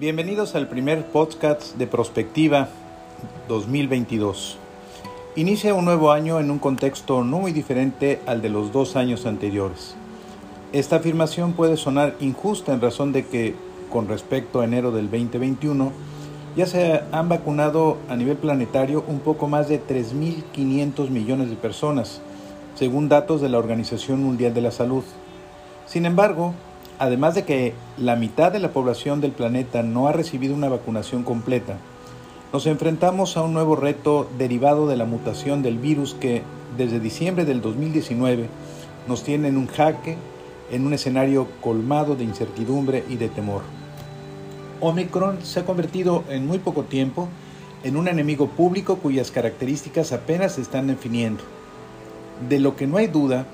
Bienvenidos al primer podcast de Prospectiva 2022. Inicia un nuevo año en un contexto no muy diferente al de los dos años anteriores. Esta afirmación puede sonar injusta en razón de que, con respecto a enero del 2021, ya se han vacunado a nivel planetario un poco más de 3.500 millones de personas, según datos de la Organización Mundial de la Salud. Sin embargo, además de que la mitad de la población del planeta no ha recibido una vacunación completa, nos enfrentamos a un nuevo reto derivado de la mutación del virus que desde diciembre del 2019 nos tiene en un jaque, en un escenario colmado de incertidumbre y de temor. Omicron se ha convertido en muy poco tiempo en un enemigo público cuyas características apenas se están definiendo. De lo que no hay duda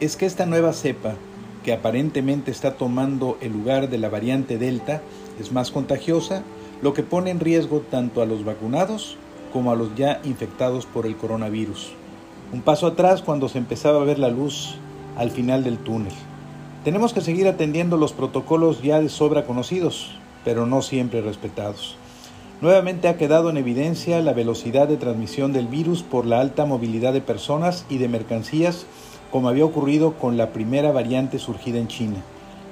es que esta nueva cepa que aparentemente está tomando el lugar de la variante Delta, es más contagiosa, lo que pone en riesgo tanto a los vacunados como a los ya infectados por el coronavirus. Un paso atrás cuando se empezaba a ver la luz al final del túnel. Tenemos que seguir atendiendo los protocolos ya de sobra conocidos, pero no siempre respetados. Nuevamente ha quedado en evidencia la velocidad de transmisión del virus por la alta movilidad de personas y de mercancías como había ocurrido con la primera variante surgida en China,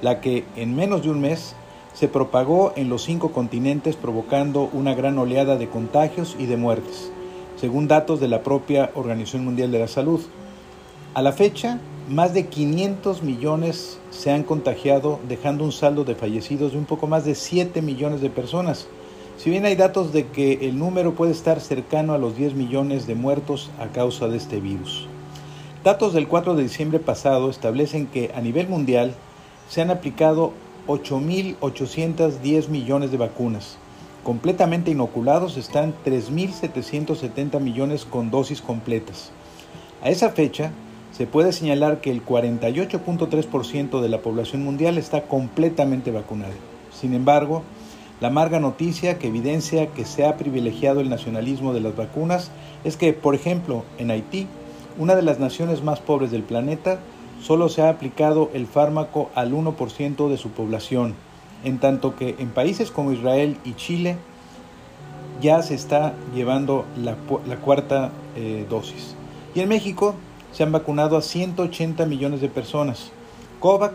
la que en menos de un mes se propagó en los cinco continentes provocando una gran oleada de contagios y de muertes, según datos de la propia Organización Mundial de la Salud. A la fecha, más de 500 millones se han contagiado, dejando un saldo de fallecidos de un poco más de 7 millones de personas. Si bien hay datos de que el número puede estar cercano a los 10 millones de muertos a causa de este virus. Datos del 4 de diciembre pasado establecen que a nivel mundial se han aplicado 8.810 millones de vacunas. Completamente inoculados están 3.770 millones con dosis completas. A esa fecha, se puede señalar que el 48.3% de la población mundial está completamente vacunada. Sin embargo, la amarga noticia que evidencia que se ha privilegiado el nacionalismo de las vacunas es que, por ejemplo, en Haití, una de las naciones más pobres del planeta, solo se ha aplicado el fármaco al 1% de su población, en tanto que en países como Israel y Chile ya se está llevando la, cuarta eh, dosis. Y en México se han vacunado a 180 millones de personas. COVAC,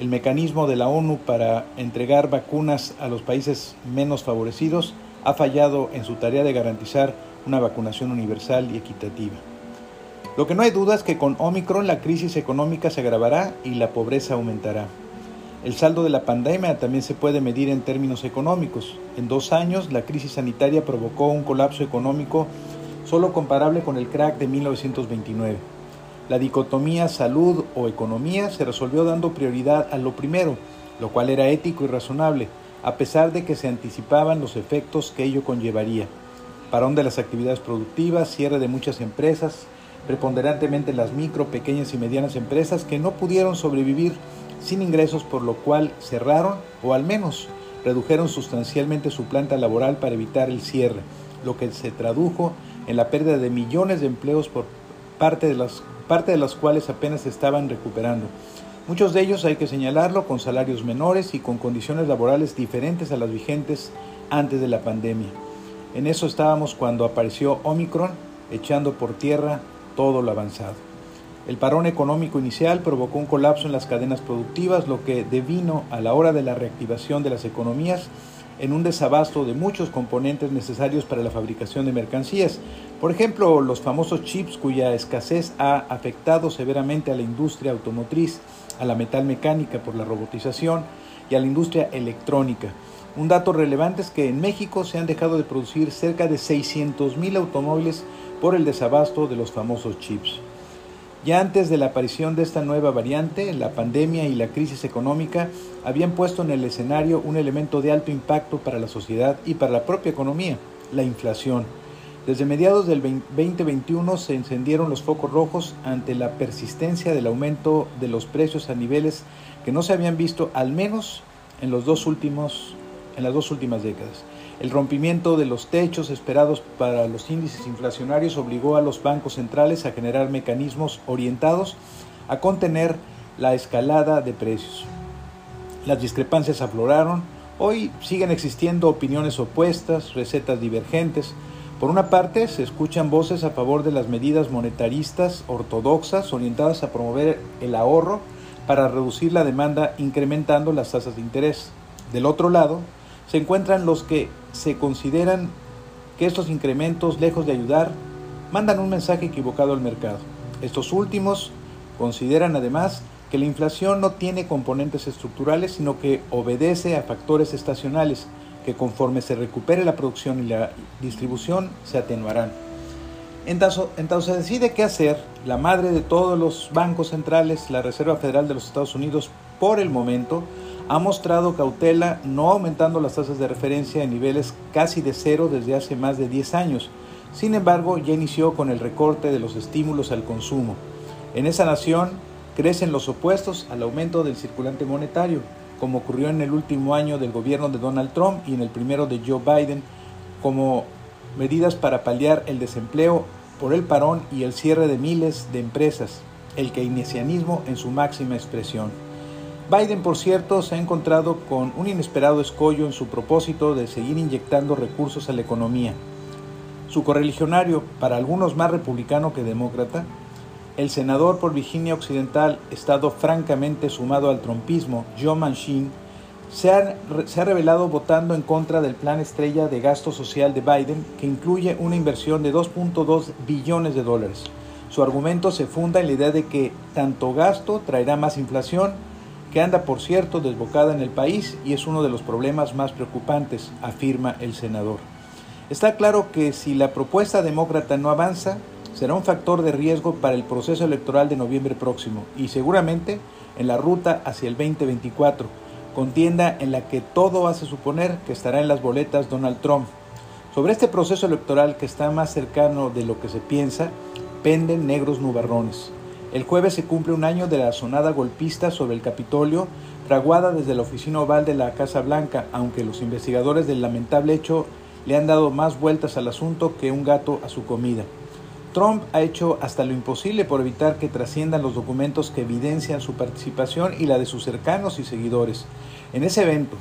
el mecanismo de la ONU para entregar vacunas a los países menos favorecidos, ha fallado en su tarea de garantizar una vacunación universal y equitativa. Lo que no hay duda es que con Omicron la crisis económica se agravará y la pobreza aumentará. El saldo de la pandemia también se puede medir en términos económicos. En dos años, la crisis sanitaria provocó un colapso económico solo comparable con el crack de 1929. La dicotomía salud o economía se resolvió dando prioridad a lo primero, lo cual era ético y razonable, a pesar de que se anticipaban los efectos que ello conllevaría. Parón de las actividades productivas, cierre de muchas empresas, preponderantemente las micro, pequeñas y medianas empresas que no pudieron sobrevivir sin ingresos, por lo cual cerraron o al menos redujeron sustancialmente su planta laboral para evitar el cierre, lo que se tradujo en la pérdida de millones de empleos por parte de las, parte de las cuales apenas estaban recuperando. Muchos de ellos, hay que señalarlo, con salarios menores y con condiciones laborales diferentes a las vigentes antes de la pandemia. En eso estábamos cuando apareció Omicron, echando por tierra todo lo avanzado. El parón económico inicial provocó un colapso en las cadenas productivas, lo que devino a la hora de la reactivación de las economías en un desabasto de muchos componentes necesarios para la fabricación de mercancías. Por ejemplo, los famosos chips cuya escasez ha afectado severamente a la industria automotriz, a la metal mecánica por la robotización y a la industria electrónica. Un dato relevante es que en México se han dejado de producir cerca de 600 mil automóviles por el desabasto de los famosos chips. Ya antes de la aparición de esta nueva variante, la pandemia y la crisis económica habían puesto en el escenario un elemento de alto impacto para la sociedad y para la propia economía, la inflación. Desde mediados del 2021 se encendieron los focos rojos ante la persistencia del aumento de los precios a niveles que no se habían visto al menos en, los dos últimos, en las dos últimas décadas. El rompimiento de los techos esperados para los índices inflacionarios obligó a los bancos centrales a generar mecanismos orientados a contener la escalada de precios. Las discrepancias afloraron Hoy siguen existiendo opiniones opuestas, recetas divergentes. Por una parte, se escuchan voces a favor de las medidas monetaristas ortodoxas orientadas a promover el ahorro para reducir la demanda incrementando las tasas de interés. Del otro lado, se encuentran los que se consideran que estos incrementos, lejos de ayudar, mandan un mensaje equivocado al mercado. Estos últimos consideran además que la inflación no tiene componentes estructurales, sino que obedece a factores estacionales que conforme se recupere la producción y la distribución se atenuarán. Entonces se decide qué hacer, la madre de todos los bancos centrales, la Reserva Federal de los Estados Unidos, por el momento, ha mostrado cautela no aumentando las tasas de referencia en niveles casi de cero desde hace más de 10 años. Sin embargo, ya inició con el recorte de los estímulos al consumo. En esa nación, crecen los opuestos al aumento del circulante monetario, como ocurrió en el último año del gobierno de Donald Trump y en el primero de Joe Biden, como medidas para paliar el desempleo por el parón y el cierre de miles de empresas, el keynesianismo en su máxima expresión. Biden, por cierto, se ha encontrado con un inesperado escollo en su propósito de seguir inyectando recursos a la economía. Su correligionario, para algunos más republicano que demócrata, el senador por Virginia Occidental, estado francamente sumado al trompismo, Joe Manchin, se ha, se ha, revelado votando en contra del plan estrella de gasto social de Biden, que incluye una inversión de 2.2 billones de dólares. Su argumento se funda en la idea de que tanto gasto traerá más inflación, que anda, por cierto, desbocada en el país y es uno de los problemas más preocupantes, afirma el senador. Está claro que si la propuesta demócrata no avanza, será un factor de riesgo para el proceso electoral de noviembre próximo y seguramente en la ruta hacia el 2024, contienda en la que todo hace suponer que estará en las boletas Donald Trump. Sobre este proceso electoral que está más cercano de lo que se piensa, penden negros nubarrones. El jueves se cumple un año de la sonada golpista sobre el Capitolio, fraguada desde la oficina oval de la Casa Blanca, aunque los investigadores del lamentable hecho le han dado más vueltas al asunto que un gato a su comida. Trump ha hecho hasta lo imposible por evitar que trasciendan los documentos que evidencian su participación y la de sus cercanos y seguidores en ese evento.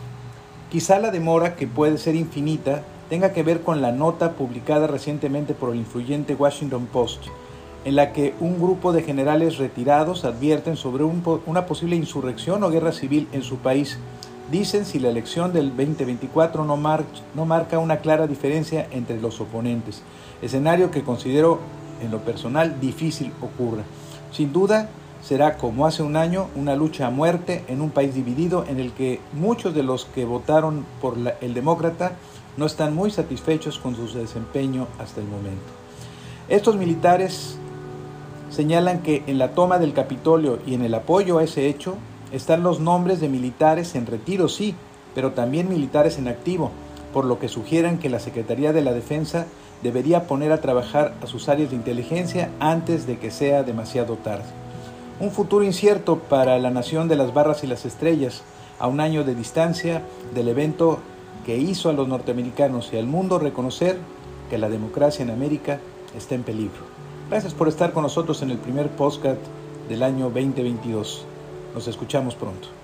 Quizá la demora, que puede ser infinita, tenga que ver con la nota publicada recientemente por el influyente Washington Post, en la que un grupo de generales retirados advierten sobre una posible insurrección o guerra civil en su país. Dicen si la elección del 2024 no, marca una clara diferencia entre los oponentes, escenario que considero en lo personal difícil ocurra. Sin duda, será como hace un año una lucha a muerte en un país dividido en el que muchos de los que votaron por el demócrata no están muy satisfechos con su desempeño hasta el momento. Estos militares señalan que en la toma del Capitolio y en el apoyo a ese hecho están los nombres de militares en retiro, sí, pero también militares en activo, por lo que sugieren que la Secretaría de la Defensa debería poner a trabajar a sus áreas de inteligencia antes de que sea demasiado tarde. Un futuro incierto para la nación de las barras y las estrellas, a un año de distancia del evento que hizo a los norteamericanos y al mundo reconocer que la democracia en América está en peligro. Gracias por estar con nosotros en el primer podcast del año 2022. Nos escuchamos pronto.